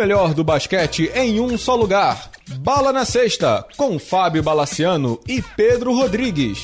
melhor do basquete em um só lugar. Bala na Sexta, com Fábio Balaciano e Pedro Rodrigues.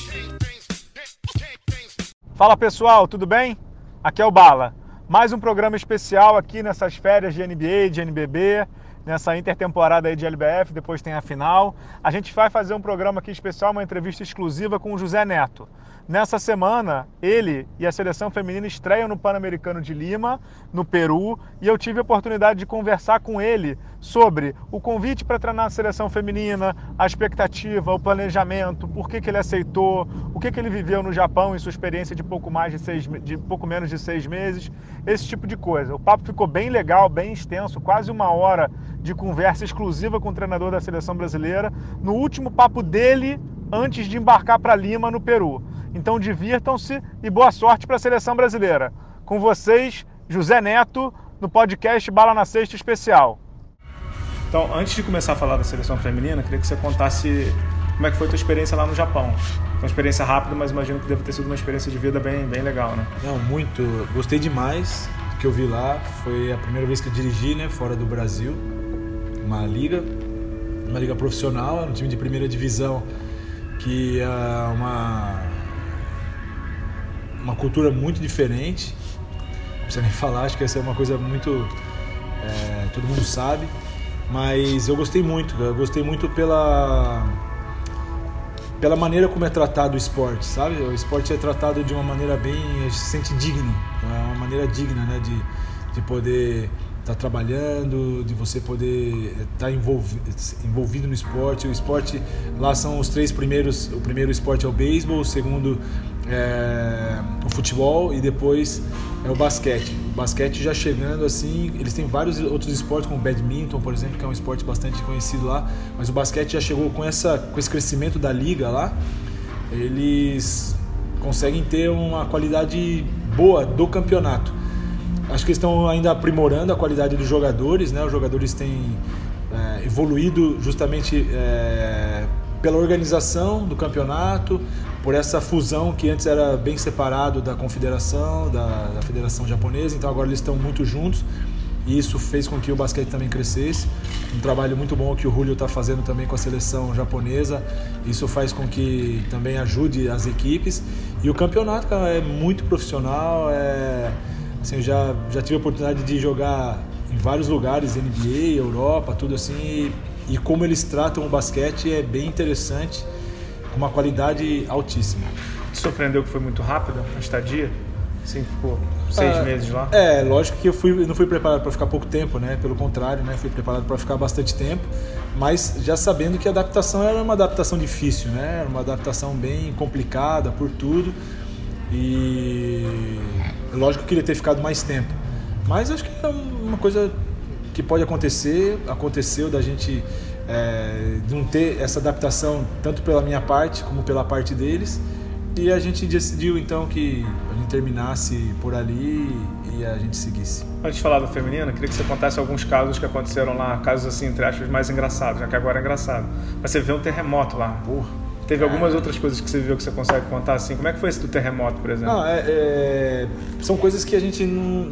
Fala pessoal, tudo bem? Aqui é o Bala. Mais um programa especial aqui nessas férias de NBA, de NBB, nessa intertemporada aí de LBF, depois tem a final. A gente vai fazer um programa aqui especial, uma entrevista exclusiva com o José Neto. Nessa semana, ele e a seleção feminina estreiam no Pan-Americano de Lima, no Peru, e eu tive a oportunidade de conversar com ele sobre o convite para treinar a seleção feminina, a expectativa, o planejamento, por que, que ele aceitou, o que, que ele viveu no Japão em sua experiência de pouco mais de seis, de pouco menos de seis meses, esse tipo de coisa. O papo ficou bem legal, bem extenso, quase uma hora de conversa exclusiva com o treinador da seleção brasileira. No último papo dele, antes de embarcar para Lima, no Peru. Então divirtam-se e boa sorte para a seleção brasileira. Com vocês, José Neto, no podcast Bala na Sexta Especial. Então, antes de começar a falar da seleção feminina, queria que você contasse como é que foi a tua experiência lá no Japão. Foi uma experiência rápida, mas imagino que deve ter sido uma experiência de vida bem, bem legal, né? Não, muito. Gostei demais do que eu vi lá. Foi a primeira vez que eu dirigi, né, fora do Brasil, uma liga, uma liga profissional, um time de primeira divisão que é uma uma cultura muito diferente. Não precisa nem falar, acho que essa é uma coisa muito. É, todo mundo sabe. Mas eu gostei muito, eu gostei muito pela pela maneira como é tratado o esporte, sabe? O esporte é tratado de uma maneira bem, se sente digno, é uma maneira digna, né, de, de poder estar tá trabalhando, de você poder estar tá envolvido, envolvido no esporte. O esporte lá são os três primeiros, o primeiro esporte é o beisebol, o segundo é, o futebol e depois é o basquete. O basquete já chegando assim, eles têm vários outros esportes, como o badminton, por exemplo, que é um esporte bastante conhecido lá, mas o basquete já chegou com, essa, com esse crescimento da liga lá, eles conseguem ter uma qualidade boa do campeonato. Acho que estão ainda aprimorando a qualidade dos jogadores, né? Os jogadores têm é, evoluído justamente é, pela organização do campeonato, por essa fusão que antes era bem separado da confederação, da, da federação japonesa, então agora eles estão muito juntos e isso fez com que o basquete também crescesse. Um trabalho muito bom que o Julio está fazendo também com a seleção japonesa. Isso faz com que também ajude as equipes. E o campeonato cara, é muito profissional. É, assim, eu já, já tive a oportunidade de jogar em vários lugares, NBA, Europa, tudo assim. E, e como eles tratam o basquete é bem interessante uma qualidade altíssima. Te surpreendeu que foi muito rápida a estadia? Sim, ficou seis ah, meses lá? É, lógico que eu fui, não fui preparado para ficar pouco tempo, né? Pelo contrário, né? Fui preparado para ficar bastante tempo, mas já sabendo que a adaptação era uma adaptação difícil, né? Era uma adaptação bem complicada por tudo. E lógico que eu queria ter ficado mais tempo. Mas acho que é uma coisa que pode acontecer, aconteceu da gente é, não ter essa adaptação tanto pela minha parte como pela parte deles. E a gente decidiu então que a gente terminasse por ali e a gente seguisse. Antes de falar do feminino, queria que você contasse alguns casos que aconteceram lá, casos assim, entre aspas, mais engraçados, já que agora é engraçado. Mas você vê um terremoto lá. Porra. Teve algumas outras coisas que você viu que você consegue contar assim? Como é que foi esse do terremoto, por exemplo? Não, é, é, são coisas que a gente não,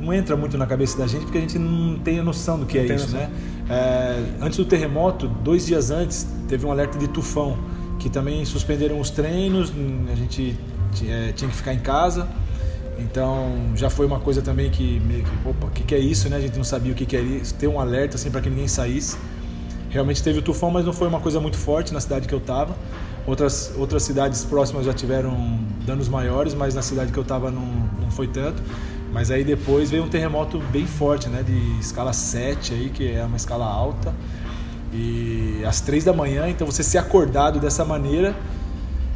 não entra muito na cabeça da gente porque a gente não tem a noção do que não é isso, noção. né? É, antes do terremoto, dois dias antes, teve um alerta de tufão, que também suspenderam os treinos, a gente é, tinha que ficar em casa. Então já foi uma coisa também que, que opa, o que, que, é isso, né? A gente não sabia o que, que era isso, ter um alerta assim para que ninguém saísse. Realmente teve o tufão, mas não foi uma coisa muito forte na cidade que eu estava. Outras, outras cidades próximas já tiveram danos maiores, mas na cidade que eu estava não, não foi tanto. Mas aí depois veio um terremoto bem forte, né, de escala 7 aí, que é uma escala alta. E às 3 da manhã, então você ser acordado dessa maneira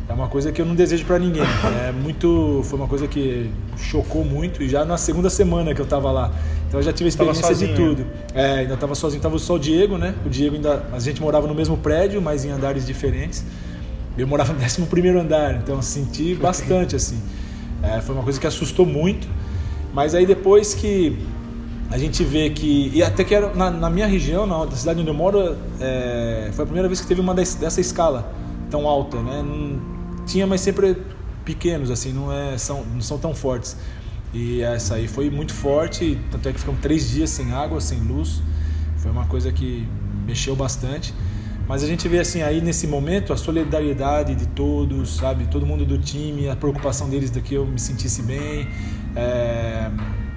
é uma coisa que eu não desejo para ninguém. É muito, foi uma coisa que chocou muito e já na segunda semana que eu tava lá. Então eu já tive a experiência de tudo. É, ainda tava sozinho, tava só o Diego, né? O Diego ainda, a gente morava no mesmo prédio, mas em andares diferentes. Eu morava no 11 primeiro andar, então senti bastante assim. É, foi uma coisa que assustou muito. Mas aí depois que a gente vê que. E até que era na, na minha região, na, na, cidade onde eu moro, é, foi a primeira vez que teve uma desse, dessa escala tão alta, né? Não, tinha, mas sempre pequenos, assim, não, é, são, não são tão fortes. E essa aí foi muito forte, tanto é que ficamos três dias sem água, sem luz. Foi uma coisa que mexeu bastante. Mas a gente vê assim aí nesse momento a solidariedade de todos, sabe? Todo mundo do time, a preocupação deles de que eu me sentisse bem, é,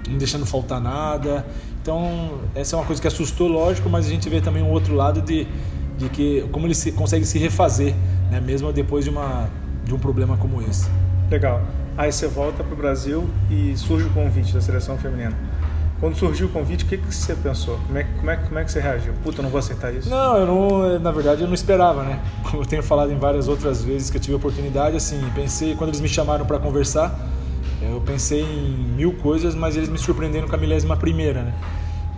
não deixando faltar nada. Então essa é uma coisa que assustou, lógico, mas a gente vê também um outro lado de, de que como eles conseguem se refazer, né? Mesmo depois de uma de um problema como esse. Legal. Aí você volta para o Brasil e surge o convite da seleção feminina. Quando surgiu o convite, o que, que você pensou? Como é, como, é, como é que você reagiu? Puta, eu não vou aceitar isso. Não, eu não, na verdade eu não esperava, né? Como eu tenho falado em várias outras vezes que eu tive a oportunidade, assim, pensei, quando eles me chamaram para conversar, eu pensei em mil coisas, mas eles me surpreenderam com a milésima primeira, né?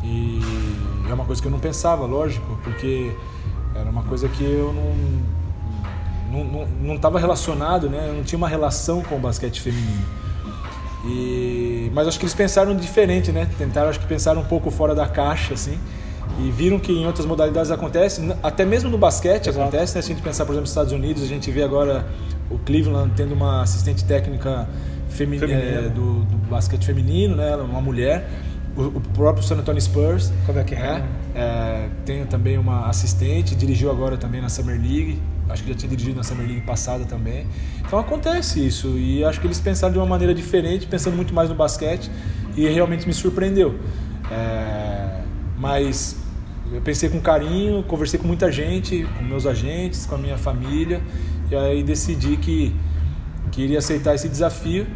E é uma coisa que eu não pensava, lógico, porque era uma coisa que eu não não estava não, não relacionado, né? Eu não tinha uma relação com o basquete feminino. E, mas acho que eles pensaram diferente, né? Tentaram, acho que pensaram um pouco fora da caixa, assim. E viram que em outras modalidades acontece, até mesmo no basquete Exato. acontece, né? Se a gente pensar, por exemplo, nos Estados Unidos, a gente vê agora o Cleveland tendo uma assistente técnica femi é, do, do, basquete feminino, né? Uma mulher. O, o próprio San Antonio Spurs. Como é que é? é? Tem também uma assistente, dirigiu agora também na Summer League acho que já tinha dirigido na Summer League passada também. Então acontece isso e acho que eles pensaram de uma maneira diferente, pensando muito mais no basquete e realmente me surpreendeu. É, mas eu pensei com carinho, conversei com muita gente, com meus agentes, com a minha família e aí decidi que, que iria aceitar esse desafio.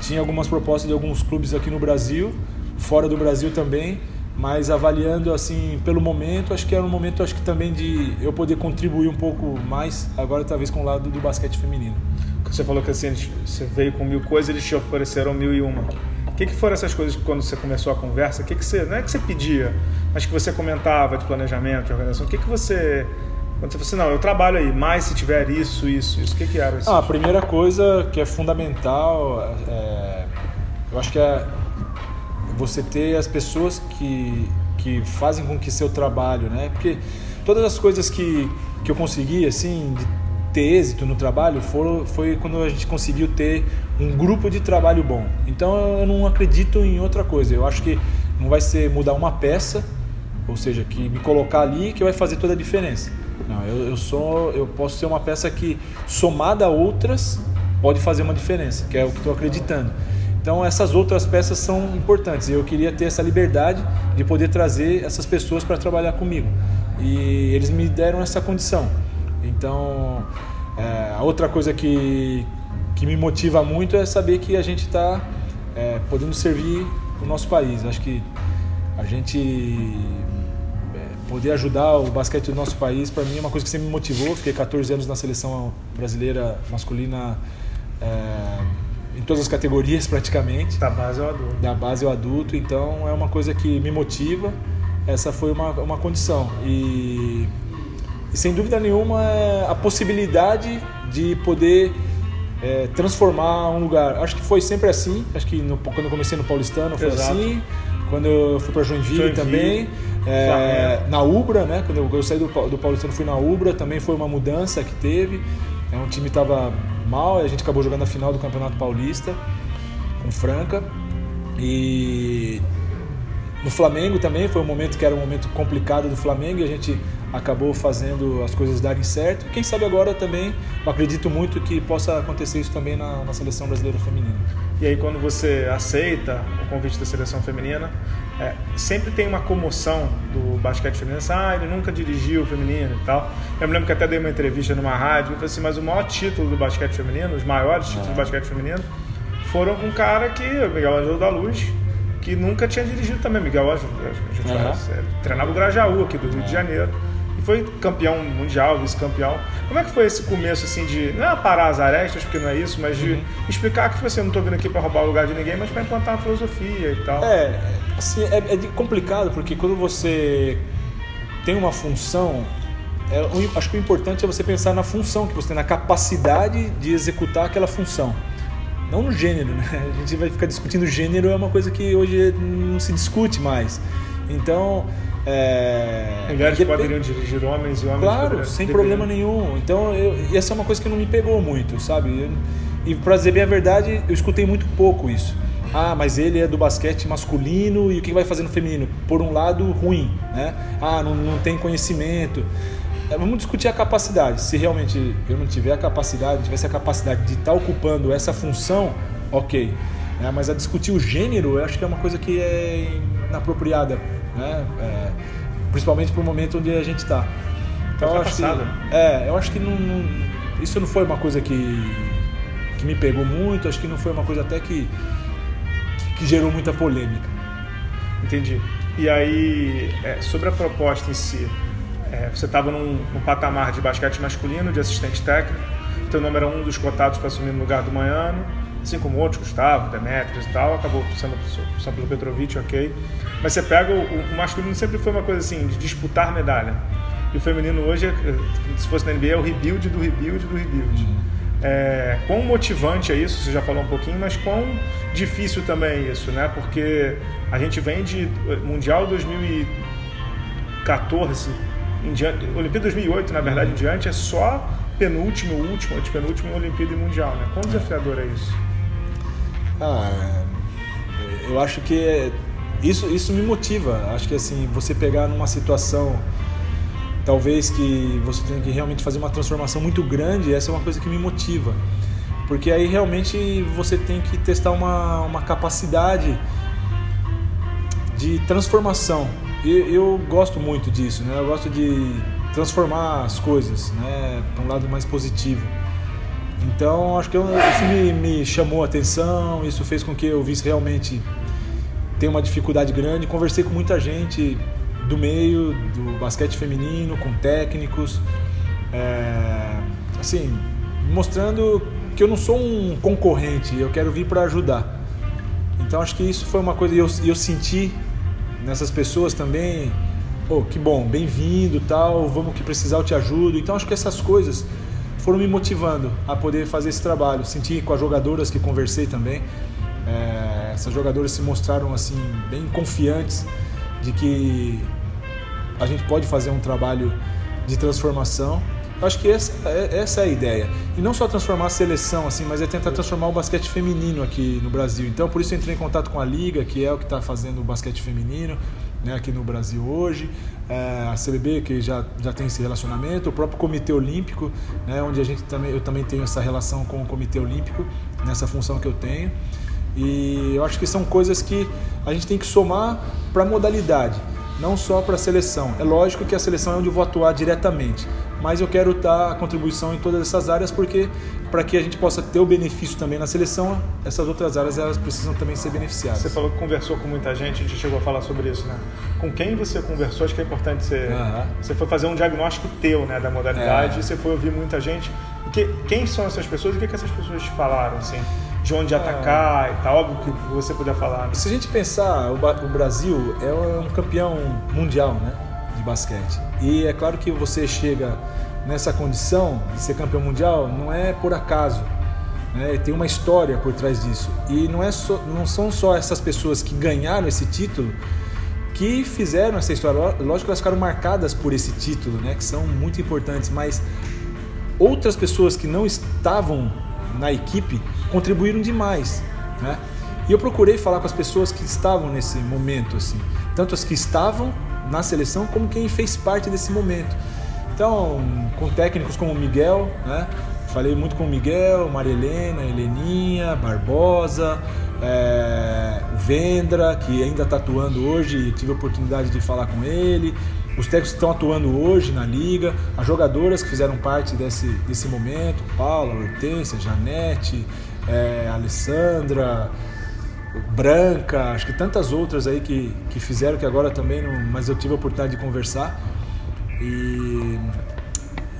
Tinha algumas propostas de alguns clubes aqui no Brasil, fora do Brasil também mas avaliando assim pelo momento acho que era um momento acho que também de eu poder contribuir um pouco mais agora talvez com o lado do basquete feminino. Você falou que assim você veio com mil coisas eles te ofereceram mil e uma. O que, que foram essas coisas que quando você começou a conversa o que que você não é que você pedia mas que você comentava de planejamento de organização o que que você quando você falou assim, não, eu trabalho aí, mas se tiver isso, isso, isso, o que, que era isso? Ah, a primeira coisa que é fundamental, é, eu acho que é você ter as pessoas que, que fazem com que seu trabalho, né? Porque todas as coisas que, que eu consegui, assim, de ter êxito no trabalho, foram, foi quando a gente conseguiu ter um grupo de trabalho bom. Então eu não acredito em outra coisa. Eu acho que não vai ser mudar uma peça, ou seja, que me colocar ali que vai fazer toda a diferença. Não, eu, eu sou, eu posso ser uma peça que somada a outras pode fazer uma diferença, que é o que estou acreditando. Então essas outras peças são importantes eu queria ter essa liberdade de poder trazer essas pessoas para trabalhar comigo e eles me deram essa condição. Então é, a outra coisa que, que me motiva muito é saber que a gente está é, podendo servir o nosso país. Acho que a gente poder ajudar o basquete do nosso país para mim é uma coisa que sempre me motivou. Fiquei 14 anos na seleção brasileira masculina. É, em todas as categorias praticamente. Da base ao adulto. Da base ao adulto, então é uma coisa que me motiva. Essa foi uma, uma condição. E, e sem dúvida nenhuma a possibilidade de poder é, transformar um lugar. Acho que foi sempre assim. Acho que no, quando eu comecei no Paulistano foi Exato. assim. Quando eu fui para Joinville, Joinville, também. É, na Ubra, né? Quando eu, saí do, do Paulistano fui na Ubra, também foi uma mudança que teve. É, um time estava mal, a gente acabou jogando a final do Campeonato Paulista com Franca. E no Flamengo também foi um momento que era um momento complicado do Flamengo e a gente acabou fazendo as coisas darem certo. Quem sabe agora também, eu acredito muito que possa acontecer isso também na, na seleção brasileira feminina. E aí quando você aceita o convite da seleção feminina, é, sempre tem uma comoção do basquete feminino, assim, ah, ele nunca dirigiu o feminino e tal. Eu me lembro que até dei uma entrevista numa rádio, e falei assim, mas o maior título do basquete feminino, os maiores títulos é. do basquete feminino, foram com um cara que, o Miguel Ângelo da Luz, que nunca tinha dirigido também. Miguel Ângelo, a gente uhum. treinava o Grajaú aqui do Rio de é. Janeiro e foi campeão mundial, vice-campeão. Como é que foi esse começo, assim, de não é parar as arestas, porque não é isso, mas de uhum. explicar que, tipo assim, eu não estou vindo aqui para roubar o lugar de ninguém, mas para implantar uma filosofia e tal? É, assim, é, é complicado, porque quando você tem uma função, é, acho que o importante é você pensar na função que você tem, na capacidade de executar aquela função. Não no gênero, né? A gente vai ficar discutindo gênero, é uma coisa que hoje não se discute mais. Então, é... Mulheres dep... poderiam dirigir homens e homens Claro, sem problema nenhum. Então, eu, essa é uma coisa que não me pegou muito, sabe? Eu, e para dizer bem a verdade, eu escutei muito pouco isso. Ah, mas ele é do basquete masculino e o que vai fazer no feminino? Por um lado, ruim, né? Ah, não, não tem conhecimento. É, vamos discutir a capacidade. Se realmente eu não tiver a capacidade, tivesse a capacidade de estar ocupando essa função, ok. É, mas a discutir o gênero, eu acho que é uma coisa que é inapropriada, né? É, principalmente para o momento onde a gente está. Então, eu acho que, é, eu acho que não, não, isso não foi uma coisa que, que me pegou muito, acho que não foi uma coisa até que, que gerou muita polêmica. Entendi. E aí, é, sobre a proposta em si, é, você estava num, num, patamar de basquete masculino, de assistente técnico, teu nome era um dos cotados para assumir no lugar do Manhano, assim como outros, Gustavo, Demetrios e tal, acabou sendo, sendo pelo Petrovic, ok. Mas você pega, o, o, masculino sempre foi uma coisa assim, de disputar medalha. E o feminino hoje, é, se fosse na NBA, é o rebuild do rebuild do rebuild. É, quão motivante é isso, você já falou um pouquinho, mas quão difícil também é isso, né? Porque a gente vem de Mundial 2014 em diante, Olimpíada 2008, na verdade, em diante, é só penúltimo, último, antepenúltimo Olimpíada e Mundial, né? Quão desafiador é isso? Ah, eu acho que isso, isso me motiva. Acho que assim, você pegar numa situação talvez que você tenha que realmente fazer uma transformação muito grande, essa é uma coisa que me motiva. Porque aí realmente você tem que testar uma, uma capacidade de transformação. E eu gosto muito disso, né? Eu gosto de transformar as coisas, né, para um lado mais positivo. Então, acho que eu, isso me, me, chamou a atenção, isso fez com que eu visse realmente ter uma dificuldade grande. Conversei com muita gente do meio do basquete feminino, com técnicos, é, assim, mostrando que eu não sou um concorrente, eu quero vir para ajudar. Então, acho que isso foi uma coisa, e eu, eu senti nessas pessoas também oh, que bom, bem-vindo, tal, vamos que precisar eu te ajudo. Então acho que essas coisas foram me motivando a poder fazer esse trabalho. Senti com as jogadoras que conversei também, é, essas jogadoras se mostraram assim bem confiantes de que a gente pode fazer um trabalho de transformação. Acho que essa, é, essa é a ideia. E não só transformar a seleção, assim, mas é tentar transformar o basquete feminino aqui no Brasil. Então, por isso eu entrei em contato com a Liga, que é o que está fazendo o basquete feminino né, aqui no Brasil hoje, é, a CBB que já, já tem esse relacionamento, o próprio Comitê Olímpico, né, onde a gente também, eu também tenho essa relação com o Comitê Olímpico, nessa função que eu tenho. E eu acho que são coisas que a gente tem que somar para a modalidade, não só para a seleção. É lógico que a seleção é onde eu vou atuar diretamente, mas eu quero dar a contribuição em todas essas áreas porque para que a gente possa ter o benefício também na seleção, essas outras áreas elas precisam também ser beneficiadas. Você falou que conversou com muita gente, a gente chegou a falar sobre isso, né? Com quem você conversou, acho que é importante você uhum. você foi fazer um diagnóstico teu, né, da modalidade, é. e você foi ouvir muita gente. Que, quem são essas pessoas e o que, que essas pessoas te falaram, assim? De onde atacar e tal, óbvio que você puder falar. Né? Se a gente pensar, o, Brasil é um campeão mundial, né? de basquete. E é claro que você chega nessa condição de ser campeão mundial não é por acaso. Né? Tem uma história por trás disso. E não, é não são só essas pessoas que ganharam esse título que fizeram essa história. Lógico que elas ficaram marcadas por esse título, né? que são muito importantes, mas outras pessoas que não estavam na equipe contribuíram demais. Né? E eu procurei falar com as pessoas que estavam nesse momento, assim, tanto as que estavam na seleção como quem fez parte desse momento. Então, com técnicos como o Miguel, né? Falei muito com o Miguel, Maria Helena, Heleninha, Barbosa, é, Vendra, que ainda está atuando hoje, tive a oportunidade de falar com ele. Os técnicos que estão atuando hoje na liga, as jogadoras que fizeram parte desse, desse momento, Paula, Hortência, Janete, é, Alessandra, Branca, acho que tantas outras aí que, que fizeram que agora também, não, mas eu tive a oportunidade de conversar. E,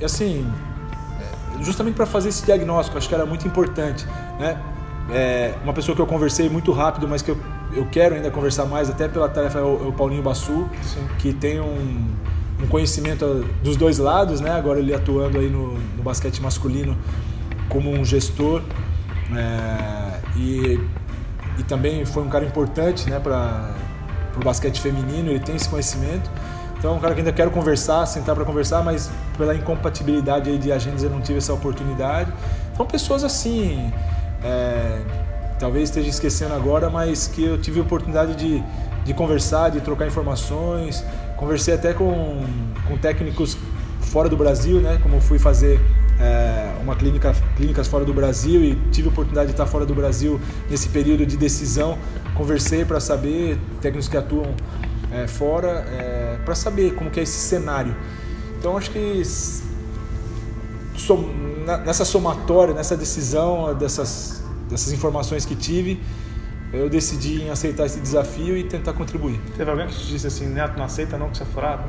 e assim, justamente para fazer esse diagnóstico, acho que era muito importante, né? É, uma pessoa que eu conversei muito rápido, mas que eu, eu quero ainda conversar mais, até pela tarefa, é o, é o Paulinho Bassu, Sim. que tem um, um, conhecimento dos dois lados, né? Agora ele atuando aí no, no basquete masculino como um gestor. É, e e também foi um cara importante né, para o basquete feminino, ele tem esse conhecimento. Então é um cara que ainda quero conversar, sentar para conversar, mas pela incompatibilidade de agendas eu não tive essa oportunidade. São pessoas assim, é, talvez esteja esquecendo agora, mas que eu tive a oportunidade de, de conversar, de trocar informações. Conversei até com, com técnicos fora do Brasil, né? Como fui fazer é, uma clínica, clínicas fora do Brasil e tive a oportunidade de estar fora do Brasil nesse período de decisão. Conversei para saber técnicos que atuam é, fora, é, para saber como que é esse cenário. Então acho que som, nessa somatória, nessa decisão dessas, dessas informações que tive, eu decidi em aceitar esse desafio e tentar contribuir. Teve alguém que te disse assim, Neto, não aceita não que você é furado?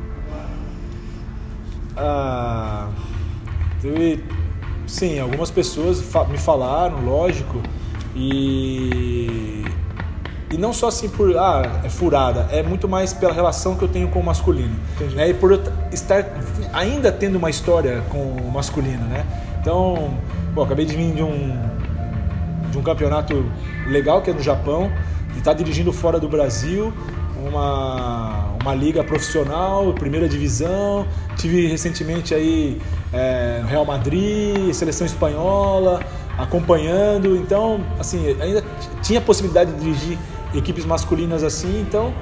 ah, teve, sim, algumas pessoas me falaram, lógico, e e não só assim por, ah, é furada, é muito mais pela relação que eu tenho com o masculino. Né? E por eu estar ainda tendo uma história com o masculino, né? Então, bom, acabei de vir de um, de um campeonato legal que é no Japão, e estar tá dirigindo fora do Brasil, uma, uma liga profissional, primeira divisão. Tive recentemente aí é, Real Madrid, seleção espanhola, acompanhando. Então, assim, ainda tinha a possibilidade de dirigir equipes masculinas assim, então,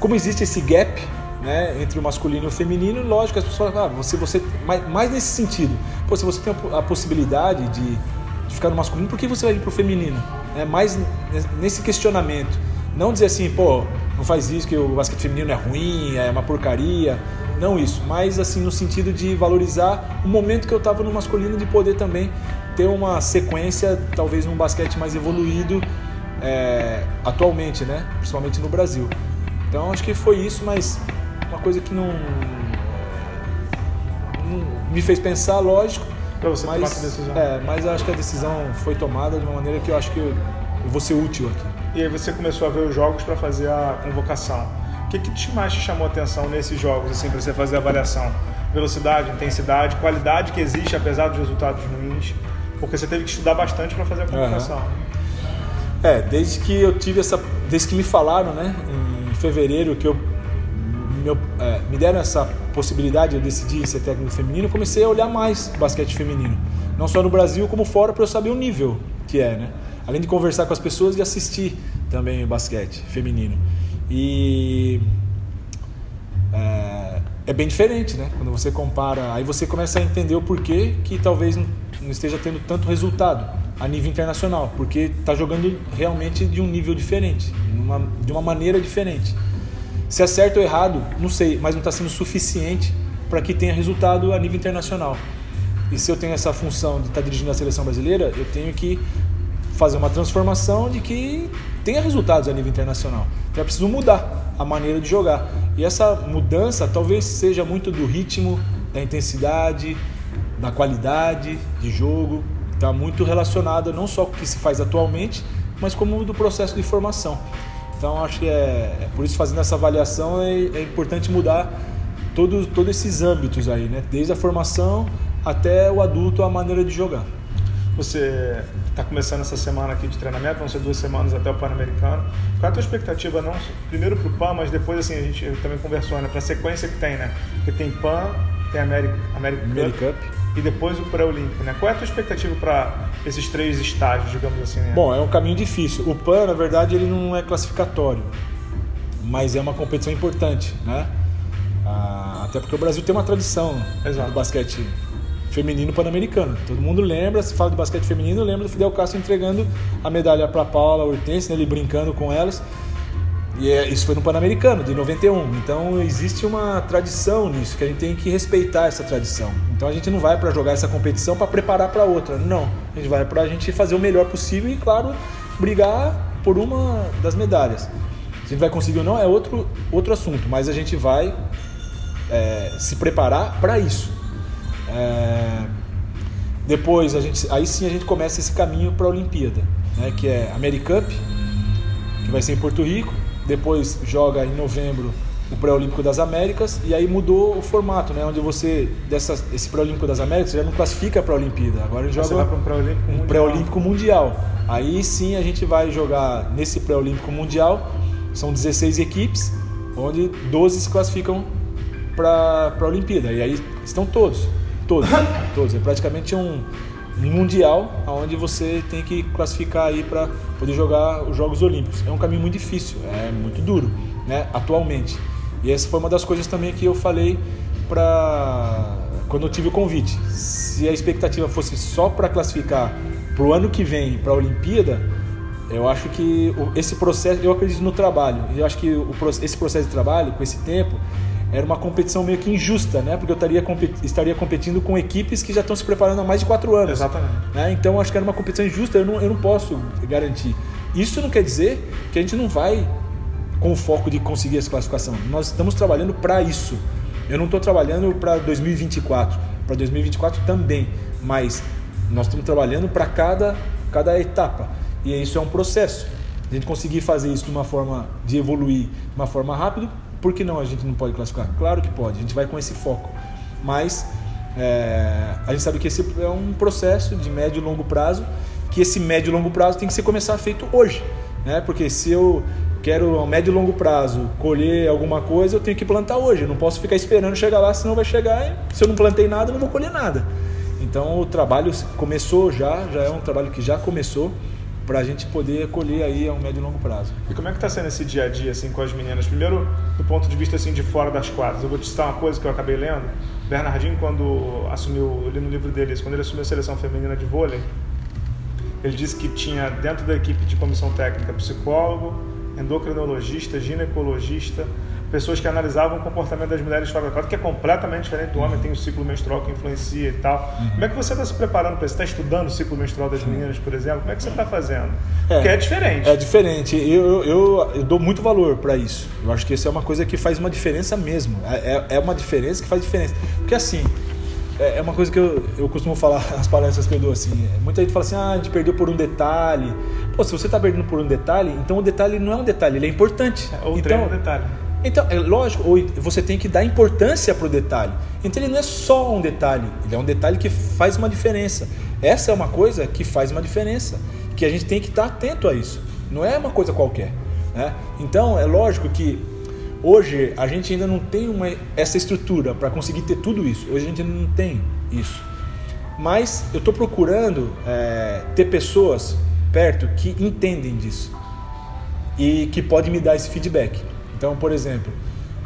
como existe esse gap né, entre o masculino e o feminino, lógico, as pessoas falam, ah, você, você, mais, mais nesse sentido, pô, se você tem a possibilidade de, de ficar no masculino, por que você vai ir para o feminino? É mais nesse questionamento. Não dizer assim, pô, não faz isso que o basquete feminino é ruim, é uma porcaria. Não isso, mas assim no sentido de valorizar o momento que eu estava no masculino de poder também ter uma sequência, talvez num basquete mais evoluído é, atualmente, né? Principalmente no Brasil. Então acho que foi isso, mas uma coisa que não, não me fez pensar, lógico. Pra você mas, tomar essa decisão. É, mas acho que a decisão foi tomada de uma maneira que eu acho que eu, eu vou ser útil aqui. E aí você começou a ver os jogos para fazer a convocação. O que, que mais te chamou a atenção nesses jogos, assim, para você fazer a avaliação? Velocidade, intensidade, qualidade que existe apesar dos resultados ruins? Porque você teve que estudar bastante para fazer a convocação. Uhum. É, desde que eu tive essa. Desde que me falaram, né, em fevereiro, que eu. Meu, é, me deram essa possibilidade, eu decidi ser técnico feminino, comecei a olhar mais basquete feminino. Não só no Brasil, como fora, para eu saber o nível que é, né? Além de conversar com as pessoas e assistir também o basquete feminino. E. É, é bem diferente, né? Quando você compara, aí você começa a entender o porquê que talvez não esteja tendo tanto resultado a nível internacional, porque está jogando realmente de um nível diferente, de uma maneira diferente. Se é certo ou errado, não sei, mas não está sendo suficiente para que tenha resultado a nível internacional. E se eu tenho essa função de estar tá dirigindo a seleção brasileira, eu tenho que fazer uma transformação de que tenha resultados a nível internacional. Então é preciso mudar a maneira de jogar. E essa mudança talvez seja muito do ritmo, da intensidade, da qualidade de jogo, está muito relacionada não só com o que se faz atualmente, mas como do processo de formação. Então acho que é, é por isso fazendo essa avaliação é, é importante mudar todos todos esses âmbitos aí, né? Desde a formação até o adulto a maneira de jogar. Você está começando essa semana aqui de treinamento, vão ser duas semanas até o Pan-Americano. Qual é a tua expectativa, não primeiro para o PAN, mas depois assim, a gente também conversou, né? Para a sequência que tem, né? Porque tem PAN, tem América, América Cup, Cup e depois o pré-olímpico, né? Qual é a tua expectativa para esses três estágios, digamos assim? Né? Bom, é um caminho difícil. O PAN, na verdade, ele não é classificatório, mas é uma competição importante, né? Ah, até porque o Brasil tem uma tradição Exato. do basquete feminino pan-americano. Todo mundo lembra, se fala de basquete feminino, lembra do Fidel Castro entregando a medalha para Paula Hortense, né, ele brincando com elas. E é, isso foi no Pan-Americano, de 91. Então existe uma tradição nisso, que a gente tem que respeitar essa tradição. Então a gente não vai para jogar essa competição para preparar para outra. Não. A gente vai para a gente fazer o melhor possível e, claro, brigar por uma das medalhas. Se a gente vai conseguir ou não é outro, outro assunto, mas a gente vai é, se preparar para isso. É, depois, a gente, aí sim a gente começa esse caminho para a Olimpíada, né, que é Americup, que vai ser em Porto Rico depois joga em novembro o pré-olímpico das Américas e aí mudou o formato, né? Onde você dessa esse pré-olímpico das Américas já não classifica para a Olimpíada, agora ele joga um pré-olímpico um pré-olímpico mundial. Aí sim a gente vai jogar nesse pré-olímpico mundial, são 16 equipes, onde 12 se classificam para a Olimpíada. E aí estão todos, todos, todos. É praticamente um mundial, onde você tem que classificar aí para poder jogar os Jogos Olímpicos. É um caminho muito difícil, é muito duro, né, atualmente. E essa foi uma das coisas também que eu falei para quando eu tive o convite. Se a expectativa fosse só para classificar para o ano que vem para a Olimpíada, eu acho que esse processo, eu acredito no trabalho. Eu acho que esse processo de trabalho, com esse tempo, era uma competição meio que injusta, né? Porque eu estaria, estaria competindo com equipes que já estão se preparando há mais de quatro anos. Exatamente. Né? Então acho que era uma competição injusta, eu não, eu não posso garantir. Isso não quer dizer que a gente não vai com o foco de conseguir essa classificação. Nós estamos trabalhando para isso. Eu não estou trabalhando para 2024, para 2024 também, mas nós estamos trabalhando para cada, cada etapa. E isso é um processo. A gente conseguir fazer isso de uma forma de evoluir de uma forma rápida, por que não a gente não pode classificar? Claro que pode, a gente vai com esse foco. Mas é, a gente sabe que esse é um processo de médio e longo prazo, que esse médio e longo prazo tem que ser começar feito hoje. Né? Porque se eu quero a médio e longo prazo colher alguma coisa, eu tenho que plantar hoje. Eu não posso ficar esperando chegar lá, senão vai chegar e se eu não plantei nada, eu não vou colher nada. Então o trabalho começou já, já é um trabalho que já começou para a gente poder colher aí a um médio e longo prazo. E como é que está sendo esse dia a dia assim com as meninas? Primeiro, do ponto de vista assim de fora das quadras. Eu vou te citar uma coisa que eu acabei lendo. Bernardinho, quando assumiu, eu li no livro dele, quando ele assumiu a seleção feminina de vôlei, ele disse que tinha dentro da equipe de comissão técnica psicólogo, endocrinologista, ginecologista, pessoas que analisavam o comportamento das mulheres fora da quadra, que é completamente diferente do homem, tem o ciclo menstrual que influencia e tal. Uhum. Como é que você está se preparando para isso? Você está estudando o ciclo menstrual das meninas, por exemplo? Como é que você está fazendo? É, Porque é diferente. É diferente. Eu, eu, eu dou muito valor para isso. Eu acho que isso é uma coisa que faz uma diferença mesmo. É, é, é uma diferença que faz diferença. Porque assim, é, é uma coisa que eu, eu costumo falar nas palestras que eu dou assim. Muita gente fala assim: ah, a gente perdeu por um detalhe. Pô, se você está perdendo por um detalhe, então o detalhe não é um detalhe, ele é importante. É, o então, é um detalhe. Então, é lógico, você tem que dar importância para o detalhe. Então, ele não é só um detalhe, ele é um detalhe que faz uma diferença. Essa é uma coisa que faz uma diferença, que a gente tem que estar atento a isso. Não é uma coisa qualquer. Né? Então, é lógico que hoje a gente ainda não tem uma, essa estrutura para conseguir ter tudo isso. Hoje a gente ainda não tem isso. Mas eu estou procurando é, ter pessoas perto que entendem disso e que podem me dar esse feedback. Então, por exemplo,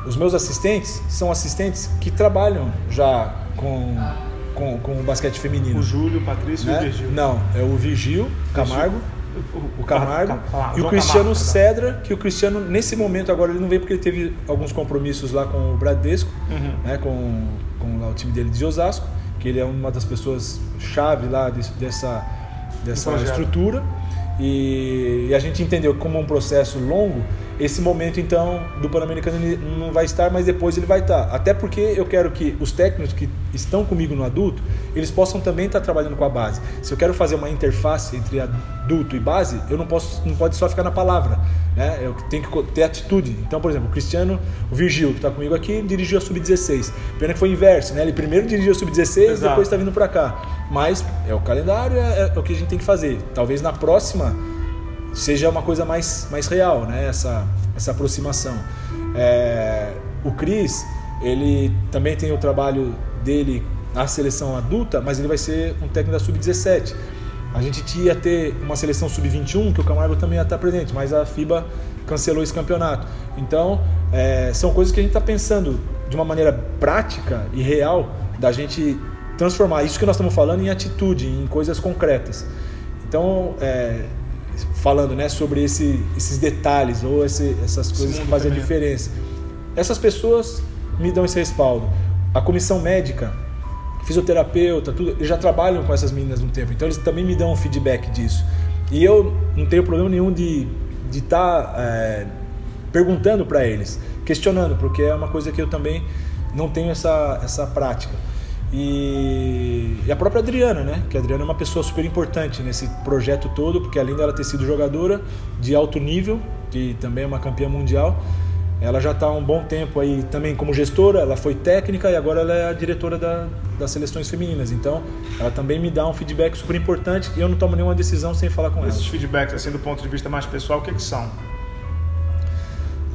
os meus assistentes são assistentes que trabalham já com, com, com o basquete feminino. O Júlio, o Patrício né? e o Virgil. Não, é o Virgil Camargo. O, Camargo e o Cristiano Camargo, Cedra, que o Cristiano, nesse momento agora, ele não veio porque ele teve alguns compromissos lá com o Bradesco, uhum. né, com, com lá, o time dele de Osasco, que ele é uma das pessoas chave lá dessa, dessa estrutura. E, e, a gente entendeu como um processo longo, esse momento então do Pan-Americano não vai estar, mas depois ele vai estar. Até porque eu quero que os técnicos que estão comigo no adulto, eles possam também estar trabalhando com a base. Se eu quero fazer uma interface entre adulto e base, eu não posso, não pode só ficar na palavra, né? Eu tenho que ter atitude. Então, por exemplo, o Cristiano, o Virgil que está comigo aqui, dirigiu a sub-16. Pena que foi inverso, né? Ele primeiro dirigiu a sub-16, depois está vindo para cá. Mas é o calendário, é, é o que a gente tem que fazer. Talvez na próxima seja uma coisa mais, mais real, né? essa, essa aproximação. É, o Cris, ele também tem o trabalho dele na seleção adulta, mas ele vai ser um técnico da Sub-17. A gente ia ter uma seleção Sub-21, que o Camargo também ia estar presente, mas a FIBA cancelou esse campeonato. Então, é, são coisas que a gente está pensando de uma maneira prática e real da gente transformar isso que nós estamos falando em atitude, em coisas concretas. Então, é, falando né, sobre esse, esses detalhes ou esse, essas coisas que fazem a diferença. Essas pessoas me dão esse respaldo. A comissão médica, fisioterapeuta, tudo, eles já trabalham com essas meninas um tempo, então eles também me dão um feedback disso. E eu não tenho problema nenhum de estar tá, é, perguntando para eles, questionando, porque é uma coisa que eu também não tenho essa, essa prática. E, e, a própria Adriana, né? Que a Adriana é uma pessoa super importante nesse projeto todo, porque além dela ter sido jogadora de alto nível, que também é uma campeã mundial, ela já está há um bom tempo aí também como gestora, ela foi técnica e agora ela é a diretora da, das seleções femininas. Então, ela também me dá um feedback super importante e eu não tomo nenhuma decisão sem falar com ela. Esses feedbacks, assim, do ponto de vista mais pessoal, o que, que são?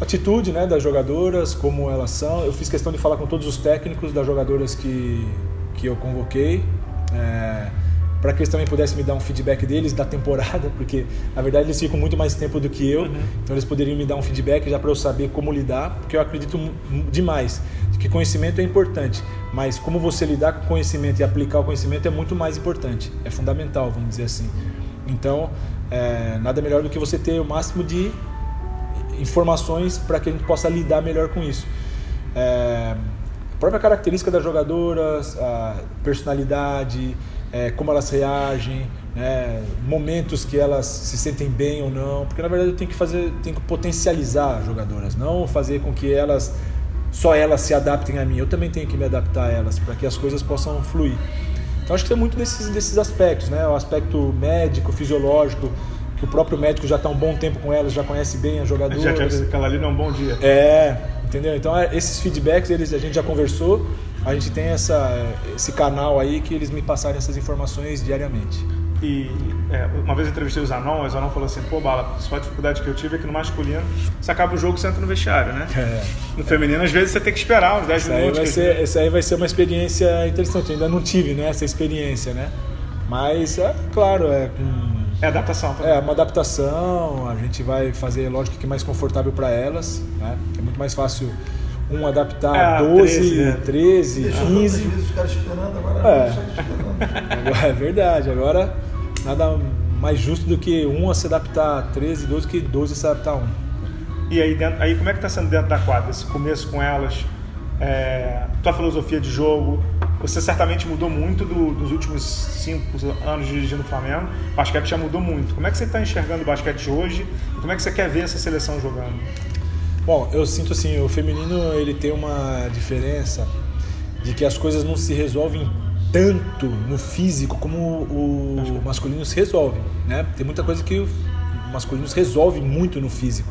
Atitude né, das jogadoras, como elas são. Eu fiz questão de falar com todos os técnicos das jogadoras que, que eu convoquei. É, para que eles também pudessem me dar um feedback deles da temporada, porque na verdade eles ficam muito mais tempo do que eu, uhum. então eles poderiam me dar um feedback já para eu saber como lidar, porque eu acredito demais que conhecimento é importante, mas como você lidar com o conhecimento e aplicar o conhecimento é muito mais importante, é fundamental, vamos dizer assim. Então, é, nada melhor do que você ter o máximo de informações para que a gente possa lidar melhor com isso. É, a própria característica das jogadoras, a personalidade, é, como elas reagem, né, momentos que elas se sentem bem ou não, porque na verdade eu tenho que fazer, tenho que potencializar as jogadoras, não fazer com que elas só elas se adaptem a mim. Eu também tenho que me adaptar a elas para que as coisas possam fluir. Então acho que tem muito desses, desses aspectos, né? O aspecto médico, fisiológico, que o próprio médico já está um bom tempo com elas, já conhece bem as jogadoras. Já que aquela ali não é um bom dia. É, entendeu? Então é, esses feedbacks eles, a gente já conversou, a gente tem essa, esse canal aí que eles me passarem essas informações diariamente. E é, uma vez eu entrevistei o Zanon, o Zanon falou assim: pô, Bala, só a dificuldade que eu tive é que no masculino você acaba o jogo você entra no vestiário, né? É. No feminino, às vezes você tem que esperar uns 10 isso minutos. Aí vai ser, isso aí vai ser uma experiência interessante. Eu ainda não tive né, essa experiência, né? Mas, é, claro, é com. É adaptação também. É uma adaptação, a gente vai fazer, lógico, que mais confortável para elas, né? É muito mais fácil um adaptar é, 12, 13, 13 15. Os caras esperando, agora é. Esperando. é verdade, agora nada mais justo do que um a se adaptar a 13, 12 que 12 a se adaptar a 1. E aí, dentro, aí como é que está sendo dentro da quadra, esse começo com elas? É, tua filosofia de jogo, você certamente mudou muito do, dos últimos cinco anos dirigindo o Flamengo. O basquete já mudou muito. Como é que você está enxergando o basquete hoje? E como é que você quer ver essa seleção jogando? Bom, eu sinto assim, o feminino ele tem uma diferença de que as coisas não se resolvem tanto no físico como o masculino se resolve, né? Tem muita coisa que o masculino se resolve muito no físico.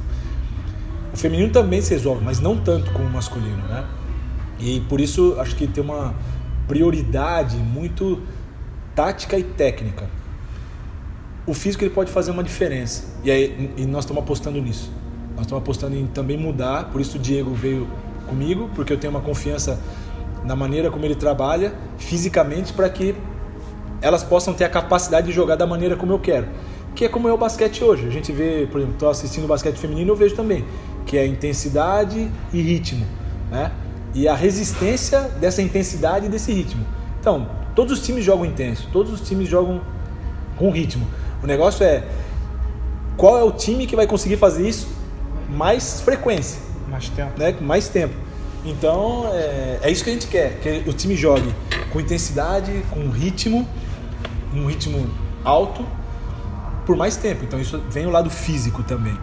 O feminino também se resolve, mas não tanto como o masculino, né? E por isso acho que tem uma prioridade muito tática e técnica. O físico ele pode fazer uma diferença e aí e nós estamos apostando nisso. Nós estamos apostando em também mudar, por isso o Diego veio comigo, porque eu tenho uma confiança na maneira como ele trabalha fisicamente para que elas possam ter a capacidade de jogar da maneira como eu quero. Que é como é o basquete hoje. A gente vê, por exemplo, estou assistindo basquete feminino, eu vejo também que é intensidade e ritmo, né? E a resistência dessa intensidade e desse ritmo. Então, todos os times jogam intenso, todos os times jogam com ritmo. O negócio é qual é o time que vai conseguir fazer isso mais frequência, mais tempo, né? Mais tempo. Então é, é isso que a gente quer, que o time jogue com intensidade, com ritmo, um ritmo alto por mais tempo. Então isso vem o lado físico também.